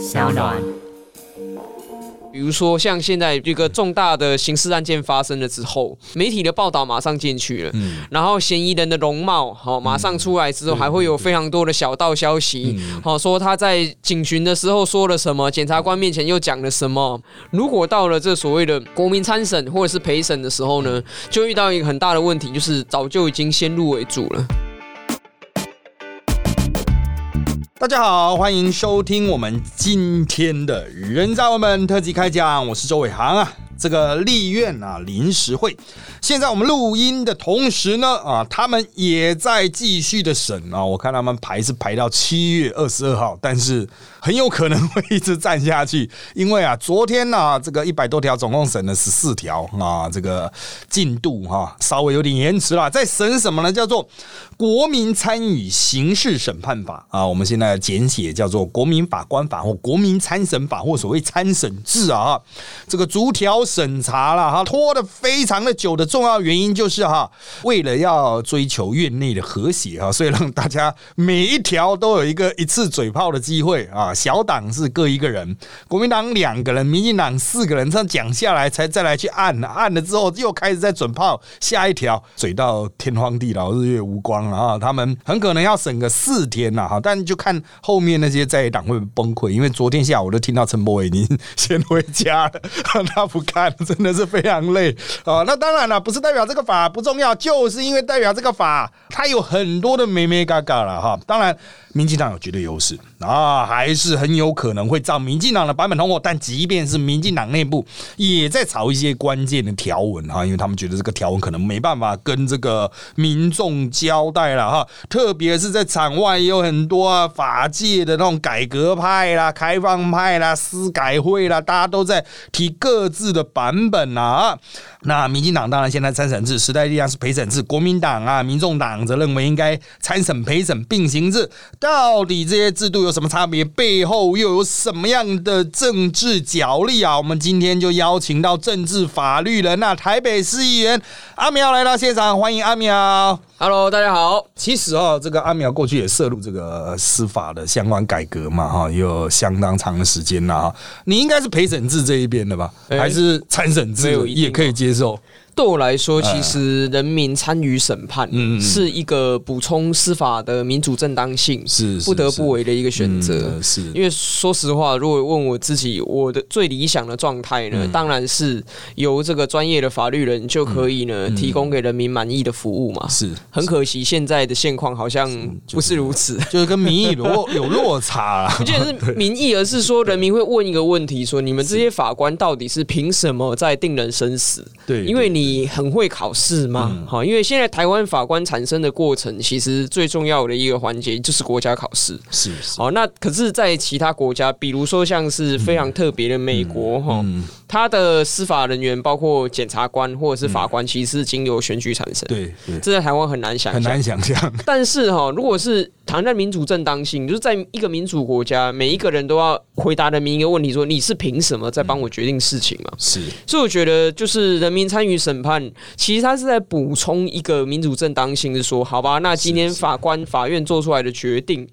小暖。比如说，像现在这个重大的刑事案件发生了之后，媒体的报道马上进去了，然后嫌疑人的容貌好马上出来之后，还会有非常多的小道消息，好说他在警询的时候说了什么，检察官面前又讲了什么。如果到了这所谓的国民参审或者是陪审的时候呢，就遇到一个很大的问题，就是早就已经先入为主了。大家好，欢迎收听我们今天的人渣文本特辑开讲，我是周伟航啊。这个立院啊临时会，现在我们录音的同时呢，啊，他们也在继续的审啊。我看他们排是排到七月二十二号，但是很有可能会一直站下去，因为啊，昨天呢，这个一百多条总共审了十四条啊，这个进度哈稍微有点延迟了。在审什么呢？叫做《国民参与刑事审判法》啊，我们现在简写叫做《国民法官法》或《国民参审法》或所谓参审制啊，这个逐条。审查了哈，拖得非常的久的重要原因就是哈，为了要追求院内的和谐哈，所以让大家每一条都有一个一次嘴炮的机会啊。小党是各一个人，国民党两个人，民进党四个人，这样讲下来才再来去按，按了之后又开始在准炮下一条，嘴到天荒地老，日月无光了啊。他们很可能要审个四天了哈，但就看后面那些在野党会崩溃，因为昨天下午都听到陈柏伟已经先回家了，他不看。真的是非常累啊！那当然了，不是代表这个法不重要，就是因为代表这个法它有很多的美美嘎嘎了哈。当然。民进党有绝对优势啊，还是很有可能会照民进党的版本通过。但即便是民进党内部也在炒一些关键的条文哈，因为他们觉得这个条文可能没办法跟这个民众交代了哈。特别是在场外也有很多啊法界的那种改革派啦、开放派啦、司改会啦，大家都在提各自的版本啊。那民进党当然现在参审制，时代力量是陪审制，国民党啊、民众党则认为应该参审陪审并行制。到底这些制度有什么差别？背后又有什么样的政治角力啊？我们今天就邀请到政治法律人啊，台北市议员阿苗来到现场，欢迎阿苗。Hello，大家好。其实哦，这个阿苗过去也涉入这个司法的相关改革嘛，哈，有相当长的时间了哈。你应该是陪审制这一边的吧？还是参审制也可以接受？对我来说，其实人民参与审判是一个补充司法的民主正当性，是不得不为的一个选择。是因为说实话，如果问我自己，我的最理想的状态呢，当然是由这个专业的法律人就可以呢，提供给人民满意的服务嘛。是很可惜，现在的现况好像不是如此，就是跟民意落 有落差。不见得是民意，而是说人民会问一个问题：说你们这些法官到底是凭什么在定人生死？对，因为你。你很会考试吗？好，因为现在台湾法官产生的过程，其实最重要的一个环节就是国家考试。是好，那可是，在其他国家，比如说像是非常特别的美国，哈，他的司法人员包括检察官或者是法官，其实是经由选举产生。对，这在台湾很难想，很难想象。但是哈，如果是谈在民主正当性，就是在一个民主国家，每一个人都要回答人民一个问题：说你是凭什么在帮我决定事情嘛？是，所以我觉得就是人民参与审判，其实他是在补充一个民主正当性，是说好吧，那今天法官法院做出来的决定，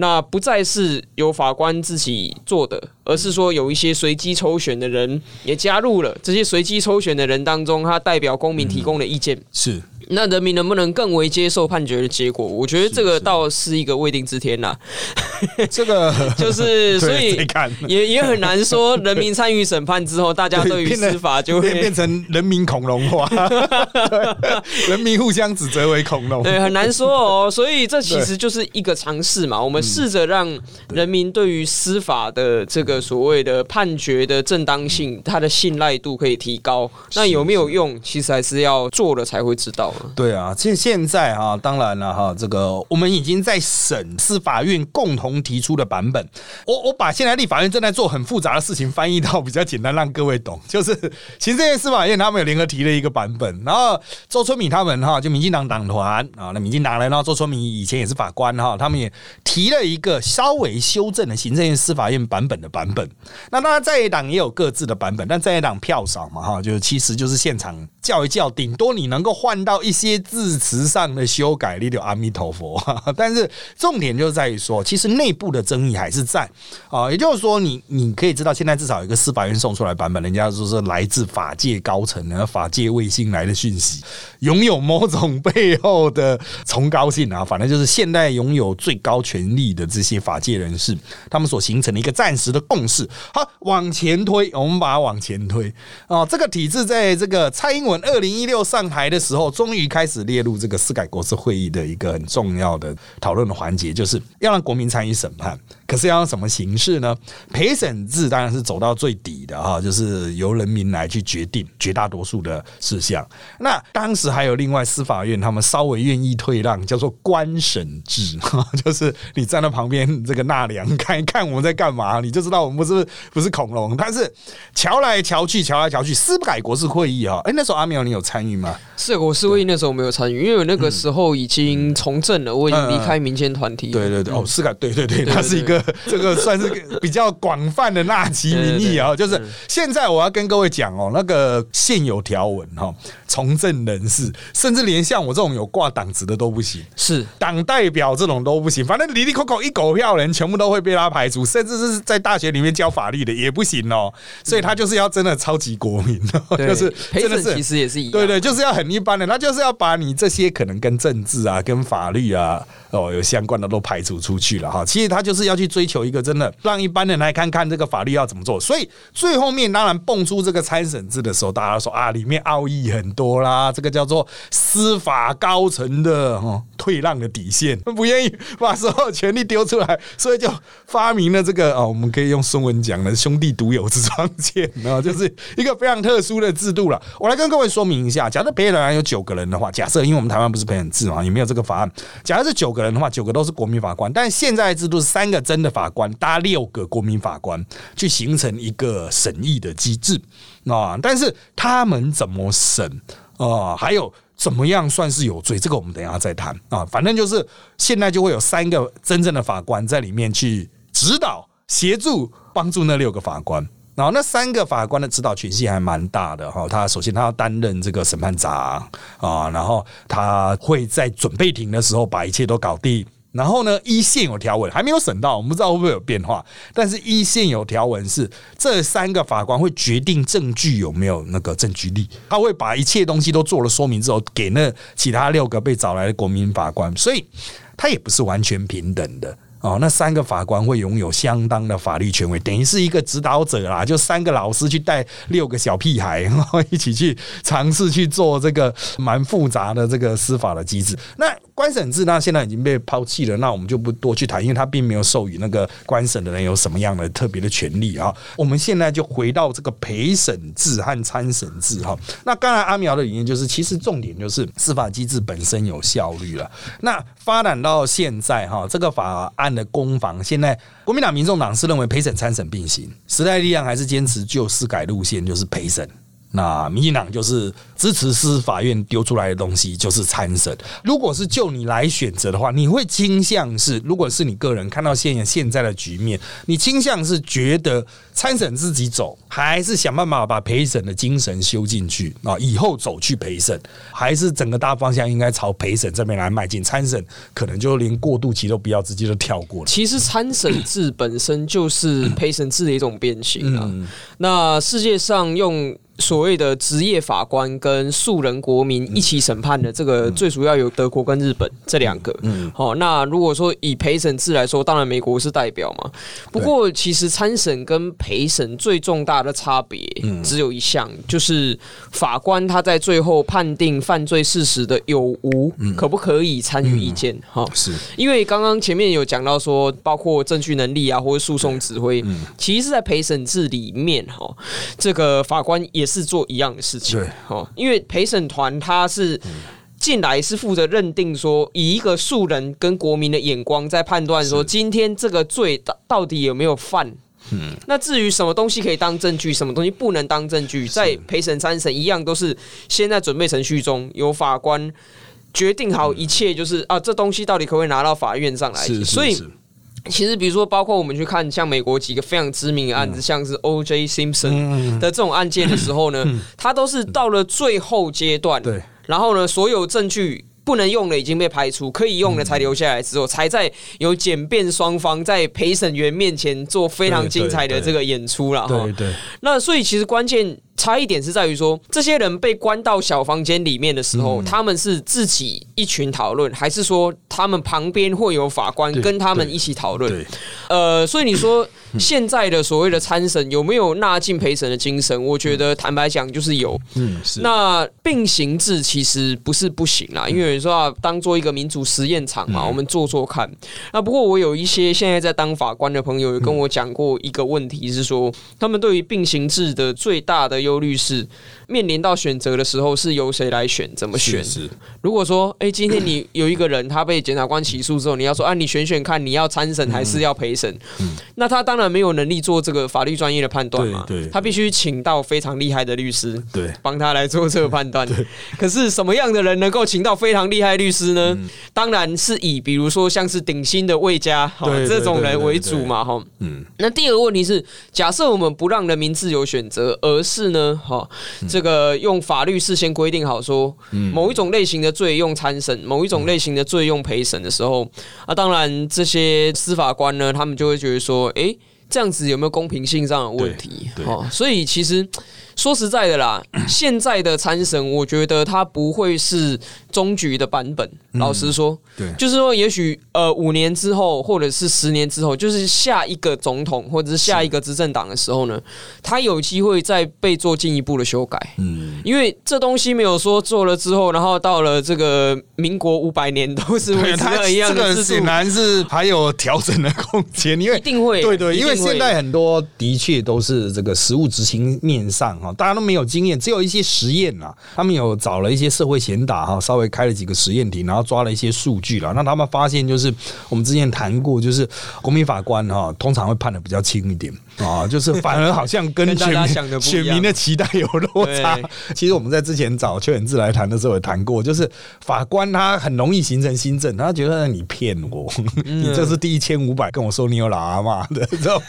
那不再是由法官自己做的，而是说有一些随机抽选的人也加入了，这些随机抽选的人当中，他代表公民提供的意见是。那人民能不能更为接受判决的结果？我觉得这个倒是一个未定之天呐。这个 就是 所以也也很难说，人民参与审判之后，大家对于司法就会变成人民恐龙化，人民互相指责为恐龙。对，很难说哦。所以这其实就是一个尝试嘛。我们试着让人民对于司法的这个所谓的判决的正当性，它的信赖度可以提高。那有没有用？其实还是要做了才会知道。对啊，现现在哈，当然了哈，这个我们已经在审司法院共同提出的版本。我我把现在立法院正在做很复杂的事情翻译到比较简单，让各位懂。就是行政院司法院他们有联合提了一个版本，然后周春米他们哈，就民进党党团啊，那民进党人，然后周春米以前也是法官哈，他们也提了一个稍微修正的行政院司法院版本的版本。那当然在野党也有各自的版本，但在野党票少嘛哈，就是其实就是现场叫一叫，顶多你能够换到。一些字词上的修改，例如阿弥陀佛。但是重点就在于说，其实内部的争议还是在啊。也就是说，你你可以知道，现在至少有一个司法院送出来版本，人家说是来自法界高层的法界卫星来的讯息，拥有某种背后的崇高性啊。反正就是现代拥有最高权力的这些法界人士，他们所形成的一个暂时的共识。好，往前推，我们把它往前推啊。这个体制在这个蔡英文二零一六上台的时候，终于于开始列入这个司改国事会议的一个很重要的讨论的环节，就是要让国民参与审判。可是要用什么形式呢？陪审制当然是走到最底的哈，就是由人民来去决定绝大多数的事项。那当时还有另外司法院，他们稍微愿意退让，叫做官审制，就是你站在旁边这个纳凉，看一看我们在干嘛，你就知道我们不是不是恐龙。但是瞧来瞧去，瞧来瞧去，司改国事会议啊，哎，那时候阿苗你有参与吗？是国事会议那时候没有参与，因为我那个时候已经从政了，我已经离开民间团体。对对对，哦，是个，对对对，它是一个。这个算是比较广泛的纳吉民意啊，就是现在我要跟各位讲哦，那个现有条文哈，从政人士，甚至连像我这种有挂党职的都不行，是。党代表这种都不行，反正里里口口一狗票人全部都会被他排除，甚至是在大学里面教法律的也不行哦，所以他就是要真的超级国民，就是真的是其实也是一样，对对，就是要很一般的，他就就是要把你这些可能跟政治啊、跟法律啊哦有相关的都排除出去了哈，其实他就是要去追求。一个真的让一般人来看看这个法律要怎么做，所以最后面当然蹦出这个参审制的时候，大家说啊，里面奥义很多啦，这个叫做司法高层的哦退让的底线，不愿意把所有权力丢出来，所以就发明了这个哦，我们可以用孙文讲的兄弟独有之窗剑啊，就是一个非常特殊的制度了。我来跟各位说明一下，假设陪审团有九个人的话，假设因为我们台湾不是陪审制嘛，也没有这个法案，假设是九个人的话，九个都是国民法官，但现在制度是三个真的法。官搭六个国民法官去形成一个审议的机制啊，但是他们怎么审啊？还有怎么样算是有罪？这个我们等一下再谈啊。反正就是现在就会有三个真正的法官在里面去指导、协助、帮助那六个法官。然后那三个法官的指导权限还蛮大的哈。他首先他要担任这个审判长啊，然后他会在准备庭的时候把一切都搞定。然后呢？一线有条文还没有审到，我们不知道会不会有变化。但是一线有条文是这三个法官会决定证据有没有那个证据力，他会把一切东西都做了说明之后，给那其他六个被找来的国民法官，所以他也不是完全平等的。哦，那三个法官会拥有相当的法律权威，等于是一个指导者啦，就三个老师去带六个小屁孩，然 后一起去尝试去做这个蛮复杂的这个司法的机制。那官审制那现在已经被抛弃了，那我们就不多去谈，因为他并没有授予那个官审的人有什么样的特别的权利啊。我们现在就回到这个陪审制和参审制哈。那刚才阿苗的理念就是，其实重点就是司法机制本身有效率了。那发展到现在哈，这个法案。的攻防，现在国民党、民众党是认为陪审参审并行，时代力量还是坚持就司改路线，就是陪审。那民进党就是支持司法院丢出来的东西就是参审。如果是就你来选择的话，你会倾向是，如果是你个人看到现现在的局面，你倾向是觉得参审自己走，还是想办法把陪审的精神修进去啊？以后走去陪审，还是整个大方向应该朝陪审这边来迈进？参审可能就连过渡期都不要，直接就跳过了。其实参审制本身就是陪审制的一种变形啊。那世界上用。所谓的职业法官跟素人国民一起审判的这个，最主要有德国跟日本这两个。嗯，好，那如果说以陪审制来说，当然美国是代表嘛。不过，其实参审跟陪审最重大的差别，只有一项，就是法官他在最后判定犯罪事实的有无，可不可以参与意见？哈，是因为刚刚前面有讲到说，包括证据能力啊，或者诉讼指挥，其实是在陪审制里面，哈，这个法官也。是做一样的事情，对，哦，因为陪审团他是进来是负责认定说，以一个素人跟国民的眼光在判断说，今天这个罪到到底有没有犯？嗯，那至于什么东西可以当证据，什么东西不能当证据，在陪审三审一样都是先在准备程序中，由法官决定好一切，就是啊，这东西到底可不可以拿到法院上来？所以。其实比如说，包括我们去看像美国几个非常知名的案子，像是 O.J. Simpson 的这种案件的时候呢，它都是到了最后阶段，对，然后呢，所有证据。不能用的已经被排除，可以用的才留下来之后，才在有检辩双方在陪审员面前做非常精彩的这个演出了哈。对对。那所以其实关键。差异点是在于说，这些人被关到小房间里面的时候，他们是自己一群讨论，还是说他们旁边会有法官跟他们一起讨论？呃，所以你说现在的所谓的参审有没有纳进陪审的精神？我觉得坦白讲就是有。嗯，是。那并行制其实不是不行啦，因为你说啊，当做一个民主实验场嘛，我们做做看。那不过我有一些现在在当法官的朋友有跟我讲过一个问题，是说他们对于并行制的最大的。忧虑是面临到选择的时候，是由谁来选？怎么选？如果说，哎，今天你有一个人他被检察官起诉之后，你要说啊，你选选看，你要参审还是要陪审？那他当然没有能力做这个法律专业的判断嘛。对，他必须请到非常厉害的律师，对，帮他来做这个判断。可是什么样的人能够请到非常厉害律师呢？当然是以比如说像是顶薪的魏家这种人为主嘛。哈，嗯。那第二个问题是，假设我们不让人民自由选择，而是呢？呢，哈，这个用法律事先规定好说，某一种类型的罪用参审，某一种类型的罪用陪审的时候，啊，当然这些司法官呢，他们就会觉得说，哎，这样子有没有公平性上的问题？哦，所以其实。说实在的啦，现在的参审，我觉得它不会是终局的版本。老实说，对，就是说，也许呃五年之后，或者是十年之后，就是下一个总统或者是下一个执政党的时候呢，他有机会再被做进一步的修改。嗯，因为这东西没有说做了之后，然后到了这个民国五百年都是维持一样的制度，显然是还有调整的空间。因为一定会，对对，因为现在很多的确都是这个实物执行面上哈。大家都没有经验，只有一些实验啦。他们有找了一些社会贤达哈，稍微开了几个实验庭，然后抓了一些数据了。那他们发现，就是我们之前谈过，就是国民法官哈，通常会判的比较轻一点 啊，就是反而好像跟 选民选民的期待有落差。其实我们在之前找邱远志来谈的时候也谈过，就是法官他很容易形成新政，他觉得你骗我，你这是第一千五百跟我说你有老阿妈的，之后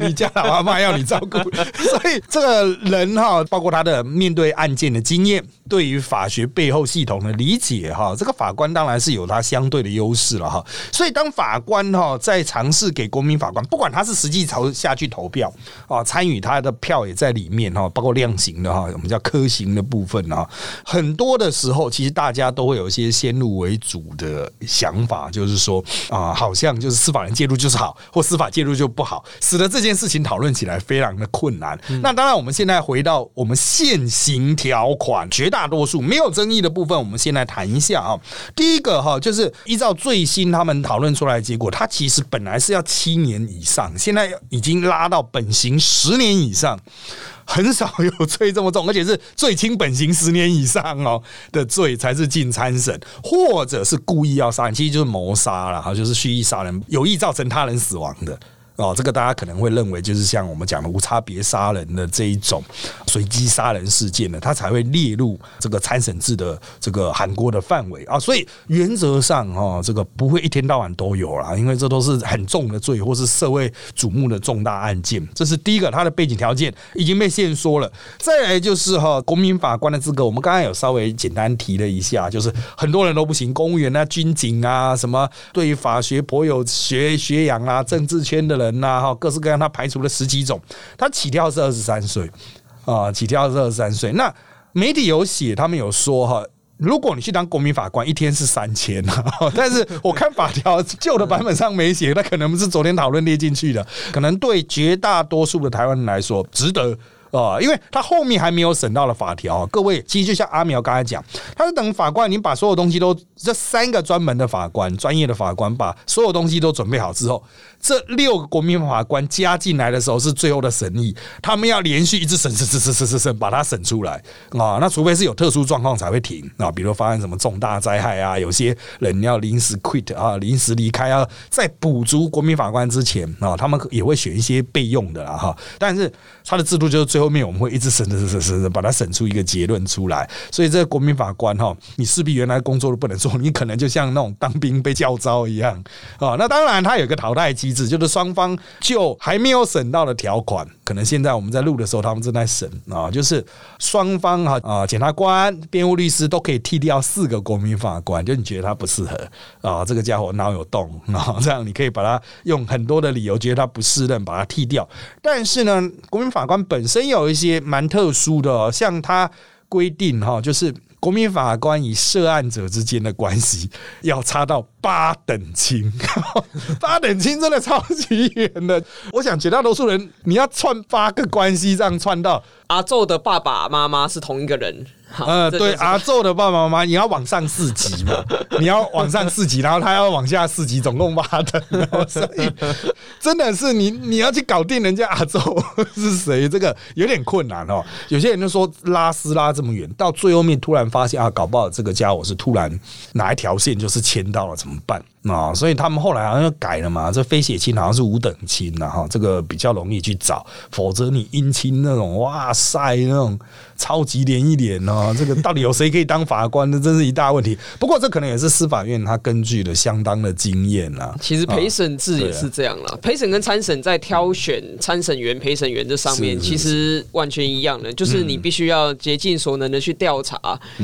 你家老阿妈要你照顾，所以这个人哈。包括他的面对案件的经验，对于法学背后系统的理解，哈，这个法官当然是有他相对的优势了，哈。所以当法官哈在尝试给国民法官，不管他是实际朝下去投票啊，参与他的票也在里面哈，包括量刑的哈，我们叫科刑的部分啊，很多的时候其实大家都会有一些先入为主的想法，就是说啊，好像就是司法人介入就是好，或司法介入就不好，使得这件事情讨论起来非常的困难。那当然，我们现在回到。我们现行条款绝大多数没有争议的部分，我们先来谈一下啊。第一个哈，就是依照最新他们讨论出来的结果，它其实本来是要七年以上，现在已经拉到本刑十年以上，很少有罪这么重，而且是最轻本刑十年以上哦的罪才是进参审，或者是故意要杀人，其实就是谋杀了哈，就是蓄意杀人，有意造成他人死亡的。哦，这个大家可能会认为就是像我们讲的无差别杀人的这一种随机杀人事件呢，它才会列入这个参审制的这个韩国的范围啊。所以原则上哈，这个不会一天到晚都有啦，因为这都是很重的罪或是社会瞩目的重大案件。这是第一个，它的背景条件已经被限缩了。再来就是哈，国民法官的资格，我们刚刚有稍微简单提了一下，就是很多人都不行，公务员啊、军警啊，什么对于法学颇有学学养啊、政治圈的人。人呐，哈，各式各样，他排除了十几种。他起跳是二十三岁啊，起跳是二十三岁。那媒体有写，他们有说哈，如果你去当国民法官，一天是三千啊。但是我看法条旧的版本上没写，那可能不是昨天讨论列进去的，可能对绝大多数的台湾人来说值得。啊，因为他后面还没有审到了法条，各位其实就像阿苗刚才讲，他是等法官，你把所有东西都这三个专门的法官、专业的法官把所有东西都准备好之后，这六个国民法官加进来的时候是最后的审议，他们要连续一直审审审审审审审把它审出来啊。那除非是有特殊状况才会停啊，比如发生什么重大灾害啊，有些人要临时 quit 啊，临时离开啊，在补足国民法官之前啊，他们也会选一些备用的啦哈。但是他的制度就是最后。面我们会一直审审审审审，把它审出一个结论出来。所以这个国民法官哈，你势必原来工作都不能做，你可能就像那种当兵被叫招一样啊。那当然，他有个淘汰机指，就是双方就还没有审到的条款，可能现在我们在录的时候，他们正在审啊，就是双方哈啊，检察官、辩护律师都可以替掉四个国民法官，就你觉得他不适合啊，这个家伙脑有洞啊，这样你可以把他用很多的理由觉得他不适任，把他替掉。但是呢，国民法官本身有一些蛮特殊的，像他规定哈，就是国民法官与涉案者之间的关系 要差到八等亲，八等亲真的超级远的。我想绝大多数人，你要串八个关系，这样串到阿宙的爸爸妈妈是同一个人。呃，对，阿宙的爸爸妈妈，你要往上四级嘛？你要往上四级，然后他要往下四级，总共八等，所以真的是你你要去搞定人家阿宙是谁，这个有点困难哦。有些人就说拉丝拉这么远，到最后面突然发现啊，搞不好这个家伙是突然哪一条线就是牵到了，怎么办？啊，所以他们后来好像改了嘛，这非血亲好像是五等亲了哈，这个比较容易去找，否则你姻亲那种，哇塞，那种超级连一连哦，这个到底有谁可以当法官呢？真是一大问题。不过这可能也是司法院他根据的相当的经验啦。其实陪审制也是这样了，陪审跟参审在挑选参审员、陪审员这上面其实完全一样的，就是你必须要竭尽所能的去调查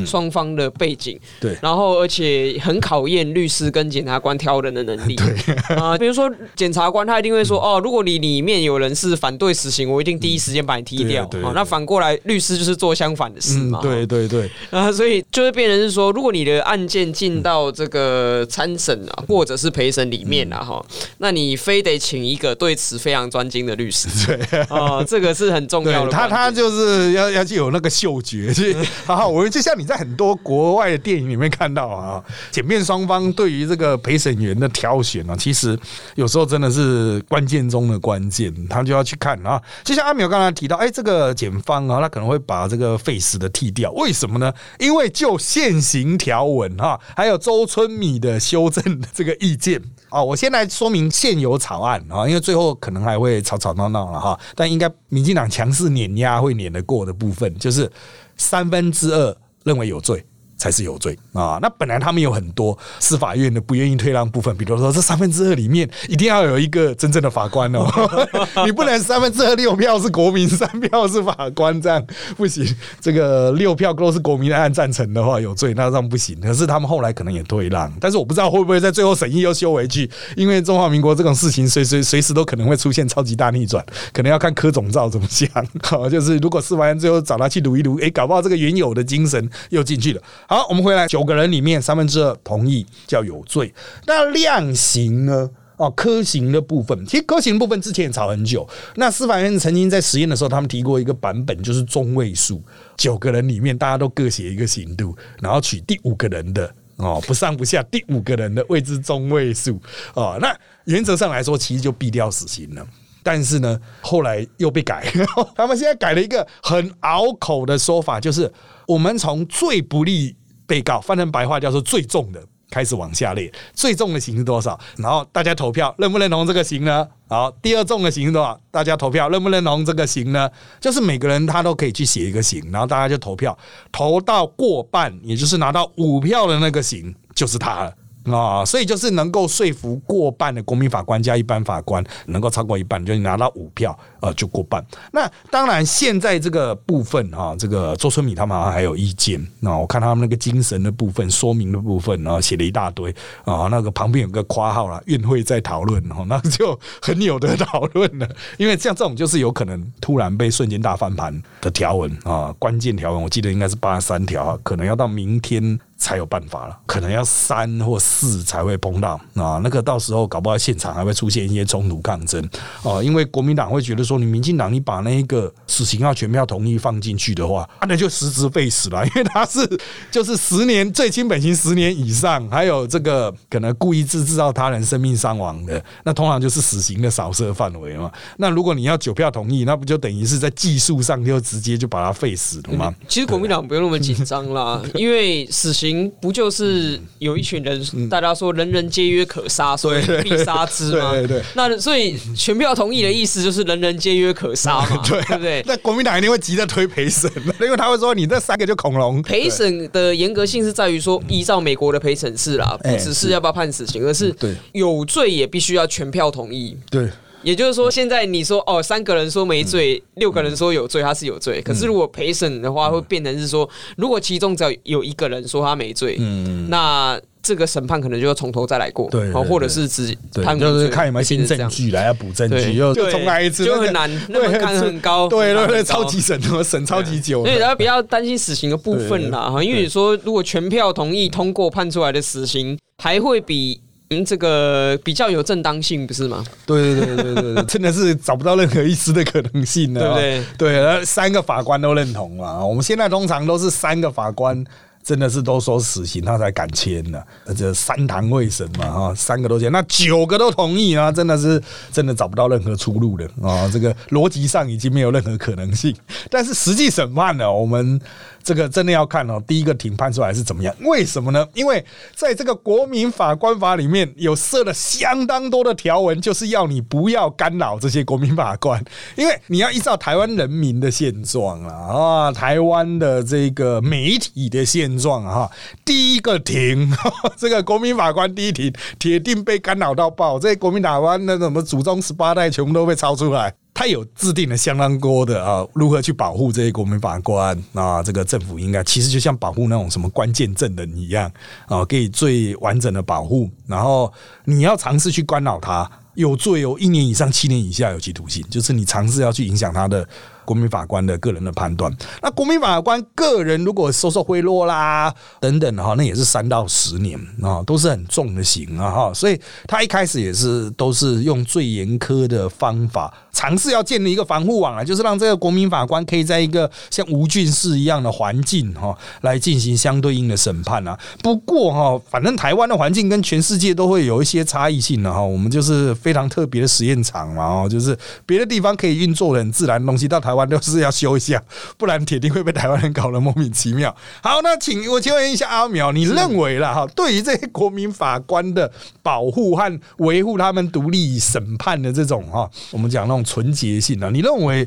双方的背景，对，然后而且很考验律师跟检察官。挑人的能力，对 啊，比如说检察官他一定会说，哦，如果你里面有人是反对死刑，我一定第一时间把你踢掉。啊，那反过来律师就是做相反的事嘛。对对对，啊，所以就是变成是说，如果你的案件进到这个参审啊，或者是陪审里面啊，哈，那你非得请一个对此非常专精的律师。对啊，这个是很重要的。他他就是要要去有那个嗅觉，去好好，我就像你在很多国外的电影里面看到啊，检辩双方对于这个陪。审员的挑选呢，其实有时候真的是关键中的关键，他就要去看啊。就像阿淼刚才提到，哎，这个检方啊，他可能会把这个废死的剃掉，为什么呢？因为就现行条文哈，还有周春米的修正的这个意见啊，我先来说明现有草案啊，因为最后可能还会吵吵闹闹了哈，但应该民进党强势碾压会碾得过的部分，就是三分之二认为有罪。才是有罪啊！那本来他们有很多司法院的不愿意退让部分，比如说这三分之二里面一定要有一个真正的法官哦，你不能三分之二六票是国民，三票是法官，这样不行。这个六票都是国民按赞成的话有罪，那这样不行。可是他们后来可能也退让，但是我不知道会不会在最后审议又修回去，因为中华民国这种事情随随随时都可能会出现超级大逆转，可能要看柯总召怎么想。好，就是如果司法院最后找他去撸一撸，哎，搞不好这个原有的精神又进去了。好，我们回来，九个人里面三分之二同意叫有罪。那量刑呢？哦，科刑的部分，其实科刑部分之前也吵很久。那司法院曾经在实验的时候，他们提过一个版本，就是中位数，九个人里面大家都各写一个刑度，然后取第五个人的哦，不上不下，第五个人的位置中位数哦。那原则上来说，其实就毙掉死刑了。但是呢，后来又被改，他们现在改了一个很拗口的说法，就是。我们从最不利被告翻成白话叫做最重的开始往下列，最重的刑是多少？然后大家投票认不认同这个刑呢？好，第二重的刑是多少？大家投票认不认同这个刑呢？就是每个人他都可以去写一个刑，然后大家就投票，投到过半，也就是拿到五票的那个刑就是他了。啊，所以就是能够说服过半的国民法官加一般法官，能够超过一半，就拿到五票，呃，就过半。那当然，现在这个部分啊，这个周春米他们好像还有意见。那我看他们那个精神的部分、说明的部分，然后写了一大堆啊。那个旁边有个括号了，院会在讨论哦，那就很有的讨论了。因为像这种就是有可能突然被瞬间大翻盘的条文啊，关键条文，我记得应该是八十三条，可能要到明天。才有办法了，可能要三或四才会碰到啊。那个到时候搞不好现场还会出现一些冲突抗争啊。因为国民党会觉得说，你民进党你把那一个死刑要全票同意放进去的话，那就实质废死了。因为他是就是十年最轻本刑十年以上，还有这个可能故意制制造他人生命伤亡的，那通常就是死刑的扫射范围嘛。那如果你要九票同意，那不就等于是在技术上就直接就把他废死了吗？其实国民党不用那么紧张啦，因为死刑。刑不就是有一群人，大家说人人皆曰可杀，所以必杀之吗？对对。那所以全票同意的意思就是人人皆曰可杀嘛，对不对？那国民党一定会急着推陪审，因为他会说你这三个就恐龙。陪审的严格性是在于说，依照美国的陪审制啦，不只是要不要判死刑，而是有罪也必须要全票同意。对。也就是说，现在你说哦，三个人说没罪，六个人说有罪，他是有罪。可是如果陪审的话，会变成是说，如果其中只要有一个人说他没罪，嗯，那这个审判可能就要从头再来过，对，或者是只判就是看有没有新证据来要补证据，又重来一次，就很难，那门槛很高，对对对，超级审，审超级久。所以大家不要担心死刑的部分啦，哈，因为你说如果全票同意通过判出来的死刑，还会比。嗯，这个比较有正当性，不是吗？对对对对对，真的是找不到任何一丝的可能性呢，对不对？对，三个法官都认同嘛。我们现在通常都是三个法官。真的是都说死刑，他才敢签的。这三堂会审嘛，哈，三个都签，那九个都同意啊，真的是真的找不到任何出路的啊。这个逻辑上已经没有任何可能性。但是实际审判呢，我们这个真的要看哦，第一个庭判出来是怎么样？为什么呢？因为在这个国民法官法里面有设了相当多的条文，就是要你不要干扰这些国民法官，因为你要依照台湾人民的现状啊，啊，台湾的这个媒体的现。状哈，第一个庭，这个国民法官第一庭，铁定被干扰到爆。这些国民法官那什么祖宗十八代全部都被抄出来。他有制定了相当多的啊，如何去保护这些国民法官啊？这个政府应该其实就像保护那种什么关键证人一样啊，给最完整的保护。然后你要尝试去干扰他，有罪有一年以上七年以下有期徒刑，就是你尝试要去影响他的。国民法官的个人的判断，那国民法官个人如果收受贿赂啦等等哈，那也是三到十年啊，都是很重的刑啊哈，所以他一开始也是都是用最严苛的方法。尝试要建立一个防护网啊，就是让这个国民法官可以在一个像无菌室一样的环境哈，来进行相对应的审判啊。不过哈，反正台湾的环境跟全世界都会有一些差异性的哈，我们就是非常特别的实验场嘛哦，就是别的地方可以运作的很自然的东西，到台湾都是要修一下，不然铁定会被台湾人搞得莫名其妙。好，那请我请问一下阿苗，你认为了哈，对于这些国民法官的保护和维护他们独立审判的这种哈，我们讲那种。纯洁性啊，你认为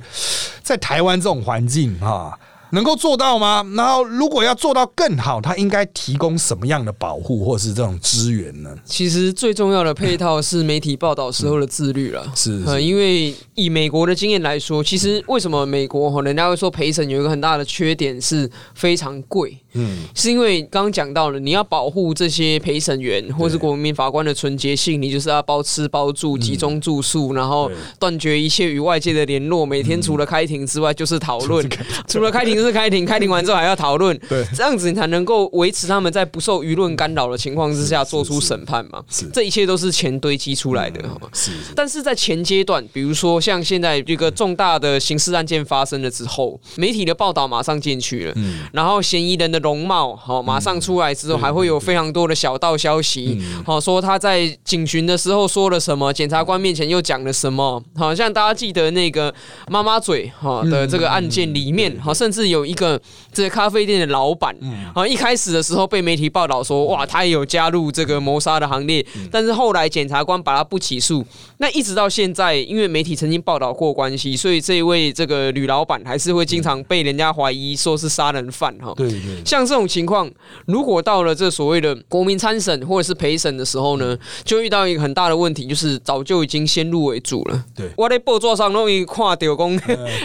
在台湾这种环境哈？能够做到吗？然后如果要做到更好，它应该提供什么样的保护或是这种资源呢？其实最重要的配套是媒体报道时候的自律了。是，因为以美国的经验来说，其实为什么美国哈人家会说陪审有一个很大的缺点是非常贵。嗯，是因为刚刚讲到了，你要保护这些陪审员或是国民法官的纯洁性，你就是要包吃包住、集中住宿，然后断绝一切与外界的联络，每天除了开庭之外就是讨论，除了开庭就是开庭，开庭完之后还要讨论，对，这样子你才能够维持他们在不受舆论干扰的情况之下做出审判嘛。是，这一切都是钱堆积出来的，好吗是。但是在前阶段，比如说像现在这个重大的刑事案件发生了之后，媒体的报道马上进去了，嗯，然后嫌疑人的容貌，好。马上出来之后，还会有非常多的小道消息，好说他在警巡的时候说了什么，检察官面前又讲了什么，好像大家记得那个妈妈嘴哈的这个案件里面，好甚至有一个这个咖啡店的老板，好一开始的时候被媒体报道说哇，他也有加入这个谋杀的行列，但是后来检察官把他不起诉，那一直到现在，因为媒体曾经报道过关系，所以这一位这个女老板还是会经常被人家怀疑说是杀人犯哈，对对，像这种情况。如果到了这所谓的国民参审或者是陪审的时候呢，就遇到一个很大的问题，就是早就已经先入为主了。对，我在报桌上容易跨掉工，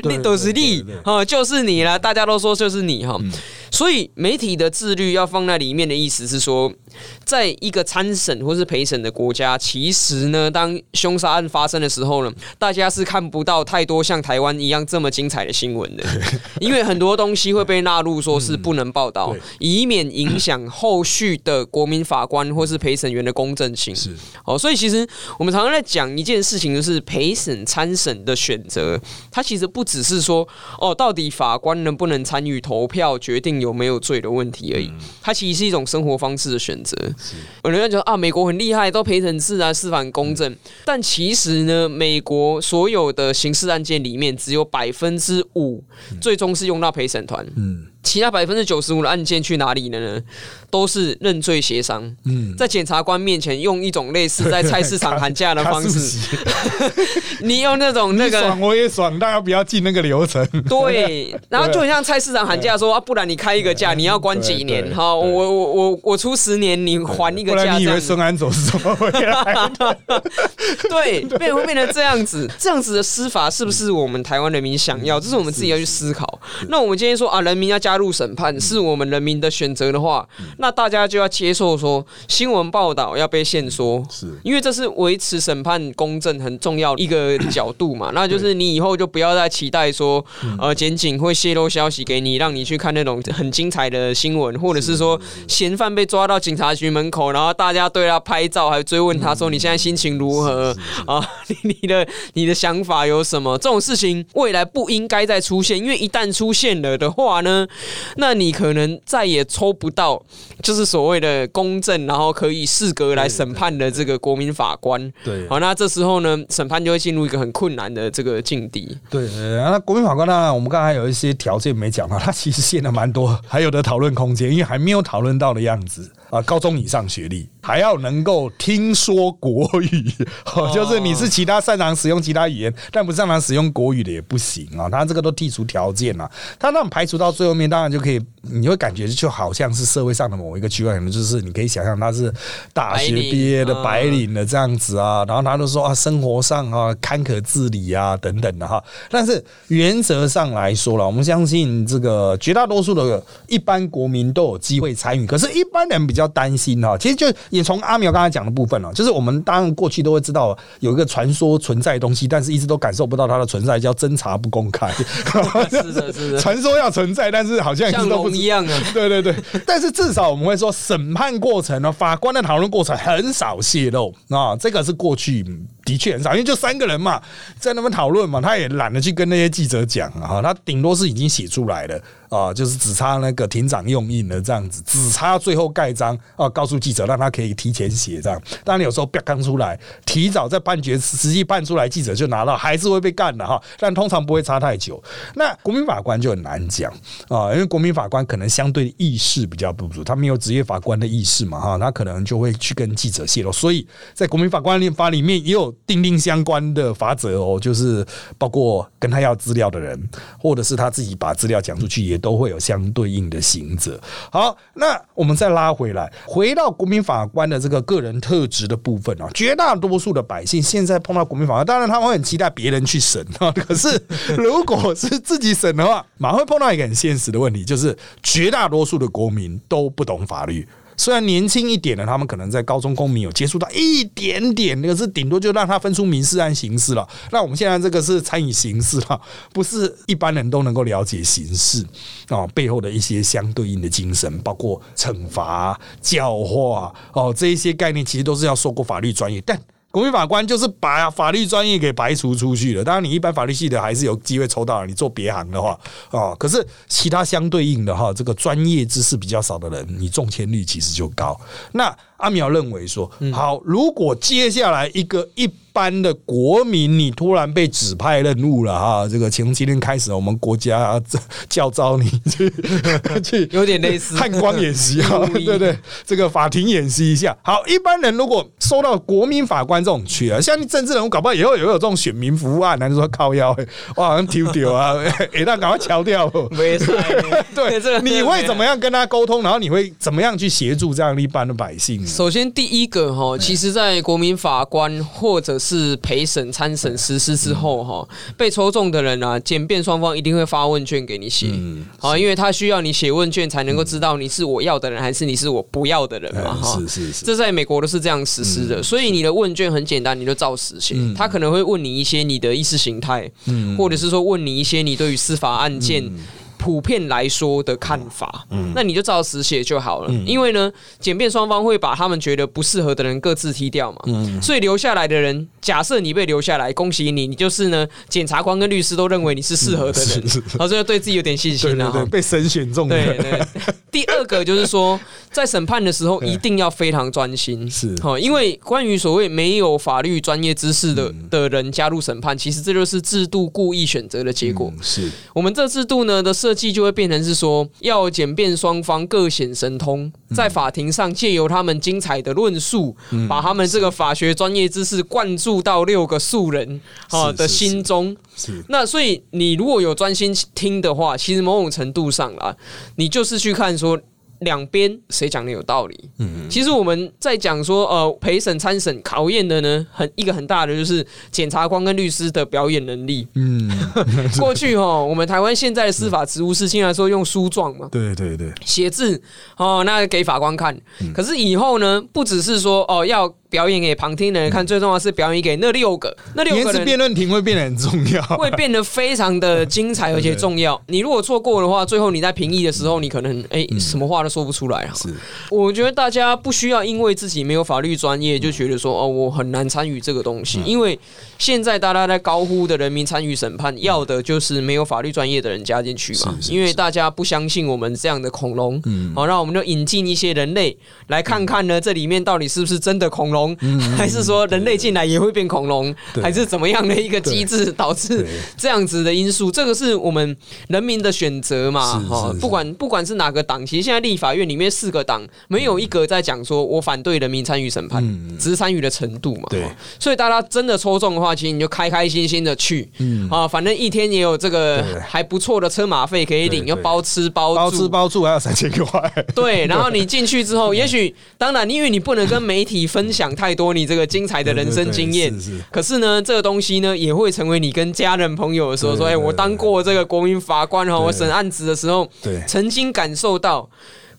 你都是你哈，就是你了，大家都说就是你哈。所以媒体的自律要放在里面的意思是说，在一个参审或是陪审的国家，其实呢，当凶杀案发生的时候呢，大家是看不到太多像台湾一样这么精彩的新闻的，因为很多东西会被纳入说是不能报道，以免影响后续的国民法官或是陪审员的公正性。是哦，所以其实我们常常在讲一件事情，就是陪审参审的选择，它其实不只是说哦，到底法官能不能参与投票决定有。没有罪的问题而已，它其实是一种生活方式的选择。有人觉得啊，美国很厉害，都陪审制啊，司法公正。但其实呢，美国所有的刑事案件里面，只有百分之五最终是用到陪审团。嗯。其他百分之九十五的案件去哪里了呢？都是认罪协商，嗯，在检察官面前用一种类似在菜市场喊价的方式，你用那种那个爽我也爽，大家不要进那个流程。对，然后就很像菜市场喊价说啊，不然你开一个价，你要关几年？好，我我我我出十年，你还一个价。你以为孙安走是怎么回来？对，变会变成这样子，这样子的司法是不是我们台湾人民想要？这是我们自己要去思考。那我们今天说啊，人民要加入审判，是我们人民的选择的话。那大家就要接受说，新闻报道要被限缩，是因为这是维持审判公正很重要一个角度嘛。那就是你以后就不要再期待说，呃，检警会泄露消息给你，让你去看那种很精彩的新闻，或者是说嫌犯被抓到警察局门口，然后大家对他拍照，还追问他说你现在心情如何啊？你的你的想法有什么？这种事情未来不应该再出现，因为一旦出现了的话呢，那你可能再也抽不到。就是所谓的公正，然后可以适格来审判的这个国民法官。对，好，那这时候呢，审判就会进入一个很困难的这个境地。对，那国民法官当然，我们刚才有一些条件没讲到，他其实限了蛮多，还有的讨论空间，因为还没有讨论到的样子。啊，高中以上学历还要能够听说国语，就是你是其他擅长使用其他语言，但不擅长使用国语的也不行啊。他这个都剔除条件了，他那种排除到最后面，当然就可以，你会感觉就好像是社会上的某一个区块，可能就是你可以想象他是大学毕业的白领的这样子啊。然后他就说啊，生活上啊坎坷自理啊等等的哈。但是原则上来说了，我们相信这个绝大多数的一般国民都有机会参与，可是，一般人比较。要担心哈，其实就也从阿苗刚才讲的部分了，就是我们当然过去都会知道有一个传说存在的东西，但是一直都感受不到它的存在，叫侦查不公开。是的，是的，传说要存在，但是好像像龙一样啊。对对对，但是至少我们会说，审判过程呢，法官的讨论过程很少泄露啊，这个是过去的确很少，因为就三个人嘛，在那边讨论嘛，他也懒得去跟那些记者讲啊，他顶多是已经写出来了。啊，就是只差那个庭长用印了这样子，只差最后盖章啊，告诉记者让他可以提前写这样。当然有时候啪刚出来，提早在判决实际判出来，记者就拿到，还是会被干的哈。但通常不会差太久。那国民法官就很难讲啊，因为国民法官可能相对意识比较不足，他没有职业法官的意识嘛哈，他可能就会去跟记者泄露。所以在国民法官法里面也有定定相关的法则哦，就是包括跟他要资料的人，或者是他自己把资料讲出去也。都会有相对应的刑责。好，那我们再拉回来，回到国民法官的这个个人特质的部分啊，绝大多数的百姓现在碰到国民法官，当然他们会很期待别人去审啊。可是如果是自己审的话，马上会碰到一个很现实的问题，就是绝大多数的国民都不懂法律。虽然年轻一点的，他们可能在高中公民有接触到一点点，那个是顶多就让他分出民事案刑事了。那我们现在这个是参与刑事了，不是一般人都能够了解刑事啊背后的一些相对应的精神，包括惩罚、教化哦这一些概念，其实都是要受过法律专业，但。国民法官就是把法律专业给排除出去了。当然，你一般法律系的还是有机会抽到。你做别行的话，啊，可是其他相对应的哈，这个专业知识比较少的人，你中签率其实就高。那阿苗认为说，好，如果接下来一个一。般的国民，你突然被指派任务了哈，这个从今天开始，我们国家叫招你去 去，有点类似汉光演习啊，对对？这个法庭演习一下。好，一般人如果收到国民法官这种去啊，像政治人物搞不好以后也有这种选民服务案，就说靠腰，哇好像丢丢啊，哎，那赶快敲掉。没事，对，你会怎么样跟他沟通？然后你会怎么样去协助这样一般的百姓？首先，第一个哈，其实，在国民法官或者是陪审、参审实施之后，哈，被抽中的人啊，检辩双方一定会发问卷给你写，好，因为他需要你写问卷才能够知道你是我要的人还是你是我不要的人嘛，哈，是是是，这在美国都是这样实施的，所以你的问卷很简单，你就照实写，他可能会问你一些你的意识形态，嗯，或者是说问你一些你对于司法案件。普遍来说的看法，嗯，那你就照实写就好了。因为呢，检辩双方会把他们觉得不适合的人各自踢掉嘛，嗯，所以留下来的人，假设你被留下来，恭喜你，你就是呢，检察官跟律师都认为你是适合的人，然后就对自己有点信心。啊，被审选中。对对。第二个就是说，在审判的时候一定要非常专心，是。哈，因为关于所谓没有法律专业知识的的人加入审判，其实这就是制度故意选择的结果。是。我们这制度呢的设。设计就会变成是说，要检辩双方各显神通，在法庭上借由他们精彩的论述，把他们这个法学专业知识灌注到六个素人啊的心中。是那所以你如果有专心听的话，其实某种程度上啦，你就是去看说。两边谁讲的有道理？嗯，其实我们在讲说，呃，陪审、参审考验的呢，很一个很大的就是检察官跟律师的表演能力。嗯，过去哦，我们台湾现在的司法职务是现在说用书状嘛，对对对，写字哦，那给法官看。可是以后呢，不只是说哦要。表演给旁听的人看，最重要是表演给那六个，那六个人辩论庭会变得很重要，会变得非常的精彩而且重要。你如果错过的话，最后你在评议的时候，你可能哎什么话都说不出来啊。是，我觉得大家不需要因为自己没有法律专业就觉得说哦我很难参与这个东西，因为现在大家在高呼的人民参与审判，要的就是没有法律专业的人加进去嘛。因为大家不相信我们这样的恐龙，好，那我们就引进一些人类来看看呢，这里面到底是不是真的恐龙。还是说人类进来也会变恐龙，还是怎么样的一个机制导致这样子的因素？这个是我们人民的选择嘛？哈，不管不管是哪个党，其实现在立法院里面四个党没有一个在讲说我反对人民参与审判，只是参与的程度嘛。对，所以大家真的抽中的话，其实你就开开心心的去，啊，反正一天也有这个还不错的车马费可以领，又包吃包包吃包住，还要三千块。对，然后你进去之后，也许当然，因为你不能跟媒体分享。太多你这个精彩的人生经验，可是呢，这个东西呢也会成为你跟家人朋友的时候说，哎，我当过这个国民法官哈，我审案子的时候，曾经感受到。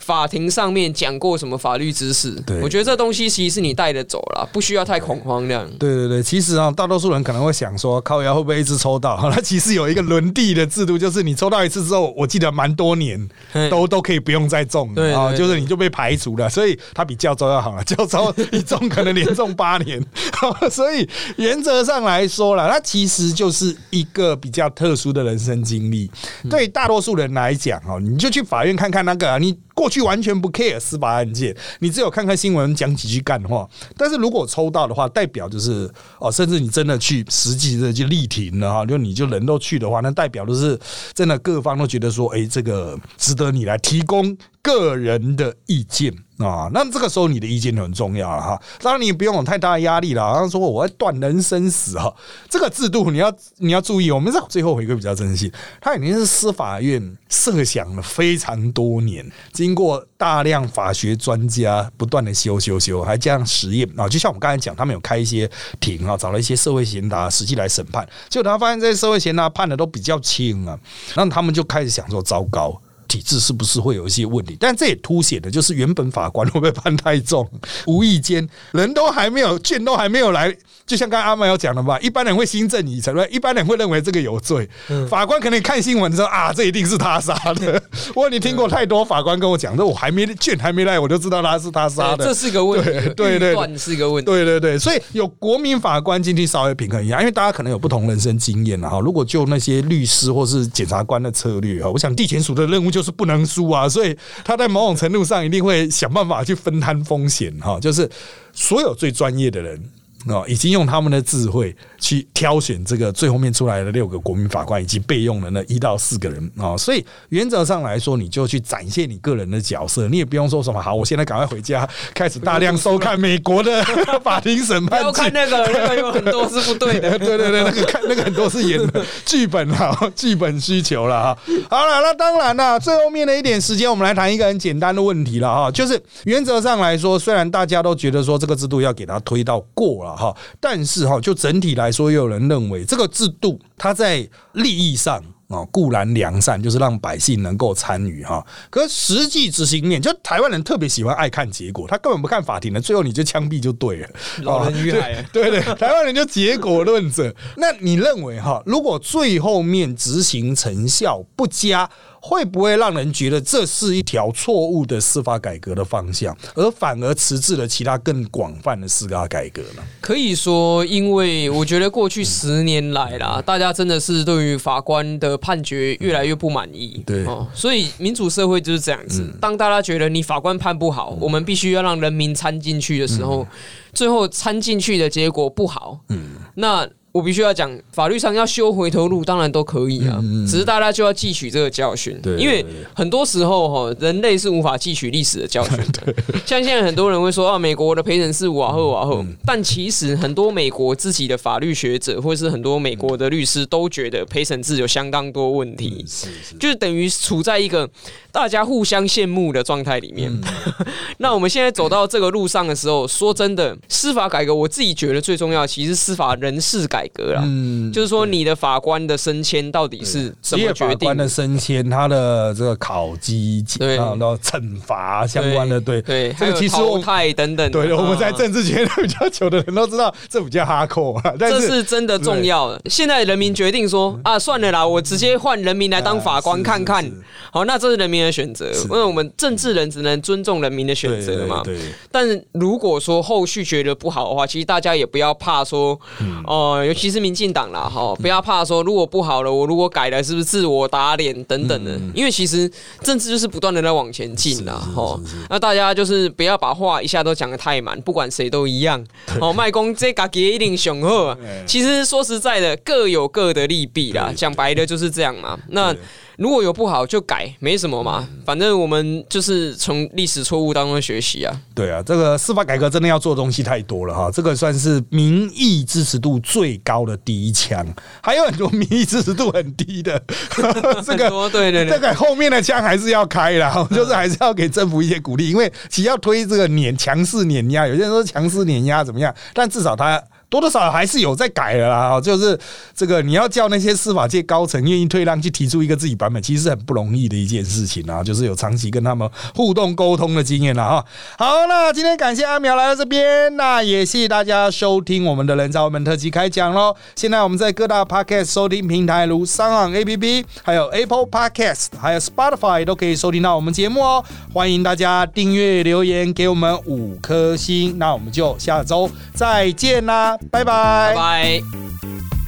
法庭上面讲过什么法律知识？对，我觉得这东西其实是你带着走了，不需要太恐慌这样。对对对，其实啊，大多数人可能会想说，靠腰会不会一直抽到？那其实有一个轮地的制度，就是你抽到一次之后，我记得蛮多年都都可以不用再中啊，就是你就被排除了。所以它比教招要好了，教招一中可能连中八年。所以原则上来说了，它其实就是一个比较特殊的人生经历。对大多数人来讲哦，你就去法院看看那个你。过去完全不 care 司法案件，你只有看看新闻讲几句干话。但是如果抽到的话，代表就是哦，甚至你真的去实际的去力挺了哈，就你就人都去的话，那代表就是真的各方都觉得说，哎，这个值得你来提供。个人的意见啊，那这个时候你的意见很重要了哈。当然你不用有太大的压力了。好像说我要断人生死哈，这个制度你要你要注意。我们在最后回归比较真心，它已经是司法院设想了非常多年，经过大量法学专家不断的修修修，还加上实验啊。就像我们刚才讲，他们有开一些庭啊，找了一些社会贤达实际来审判，结果他发现这些社会贤达判的都比较轻啊，那他们就开始想说糟糕。体制是不是会有一些问题？但这也凸显的就是原本法官会不会判太重？无意间人都还没有卷，都还没有来。就像刚刚阿曼有讲的嘛，一般人会心正已成，一般人会认为这个有罪。法官可能看新闻说啊，这一定是他杀的。我你听过太多法官跟我讲，说我还没卷还没来，我就知道他是他杀的。这是个问题，对对 对，是个问题。对对对，所以有国民法官进去稍微平衡一下，因为大家可能有不同人生经验了哈。如果就那些律师或是检察官的策略啊，我想地检署的任务就就是不能输啊，所以他在某种程度上一定会想办法去分摊风险哈，就是所有最专业的人。哦，已经用他们的智慧去挑选这个最后面出来的六个国民法官，以及备用的那一到四个人啊，所以原则上来说，你就去展现你个人的角色，你也不用说什么好，我现在赶快回家，开始大量收看美国的法庭审判。要看那个，那个有很多是不对的，对对对，那个看那个很多是演的剧本啊，剧本需求了哈。好了，那当然了，最后面的一点时间，我们来谈一个很简单的问题了哈，就是原则上来说，虽然大家都觉得说这个制度要给它推到过了。哈，但是哈，就整体来说，又有人认为这个制度它在利益上啊固然良善，就是让百姓能够参与哈。可实际执行面，就台湾人特别喜欢爱看结果，他根本不看法庭的，最后你就枪毙就对了。老人与海，对对，台湾人就结果论者。那你认为哈，如果最后面执行成效不佳？会不会让人觉得这是一条错误的司法改革的方向，而反而迟滞了其他更广泛的司法改革呢？可以说，因为我觉得过去十年来啦，大家真的是对于法官的判决越来越不满意。对，所以民主社会就是这样子。当大家觉得你法官判不好，我们必须要让人民参进去的时候，最后参进去的结果不好，嗯，那。我必须要讲，法律上要修回头路，当然都可以啊，只是大家就要汲取这个教训，因为很多时候哈，人类是无法汲取历史的教训的。像现在很多人会说啊，美国的陪审是瓦赫瓦赫，但其实很多美国自己的法律学者，或是很多美国的律师都觉得陪审制有相当多问题，是是，就是等于处在一个大家互相羡慕的状态里面。那我们现在走到这个路上的时候，说真的，司法改革，我自己觉得最重要，其实司法人事改。改革啦，嗯，就是说你的法官的升迁到底是怎么决定？法官的升迁，他的这个考绩，对，然后惩罚相关的，对对，这个其实淘汰等等，对，我们在政治圈比较久的人都知道，这比较哈扣啊，这是真的重要的。现在人民决定说啊，算了啦，我直接换人民来当法官看看，好，那这是人民的选择，因为我们政治人只能尊重人民的选择嘛。对，但如果说后续觉得不好的话，其实大家也不要怕说，哦。尤其是民进党啦，哈，不要怕说，如果不好了，我如果改了，是不是自我打脸等等的？因为其实政治就是不断的在往前进啦，哈。那大家就是不要把话一下都讲的太满，不管谁都一样。哦，卖公这嘎给一定雄厚。其实说实在的，各有各的利弊啦。讲白的就是这样嘛。那。如果有不好就改，没什么嘛。反正我们就是从历史错误当中学习啊。对啊，这个司法改革真的要做的东西太多了哈。这个算是民意支持度最高的第一枪，还有很多民意支持度很低的。这个对对对，这个后面的枪还是要开啦，就是还是要给政府一些鼓励，因为其要推这个碾强势碾压，有些人说强势碾压怎么样，但至少他。多多少少还是有在改的啦，就是这个你要叫那些司法界高层愿意退让去提出一个自己版本，其实是很不容易的一件事情啊。就是有长期跟他们互动沟通的经验了哈。好，那今天感谢阿苗来到这边，那也谢谢大家收听我们的人造文特辑开讲喽。现在我们在各大 podcast 收听平台，如商网 APP，还有 Apple Podcast，还有 Spotify 都可以收听到我们节目哦。欢迎大家订阅、留言给我们五颗星，那我们就下周再见啦。拜拜，拜。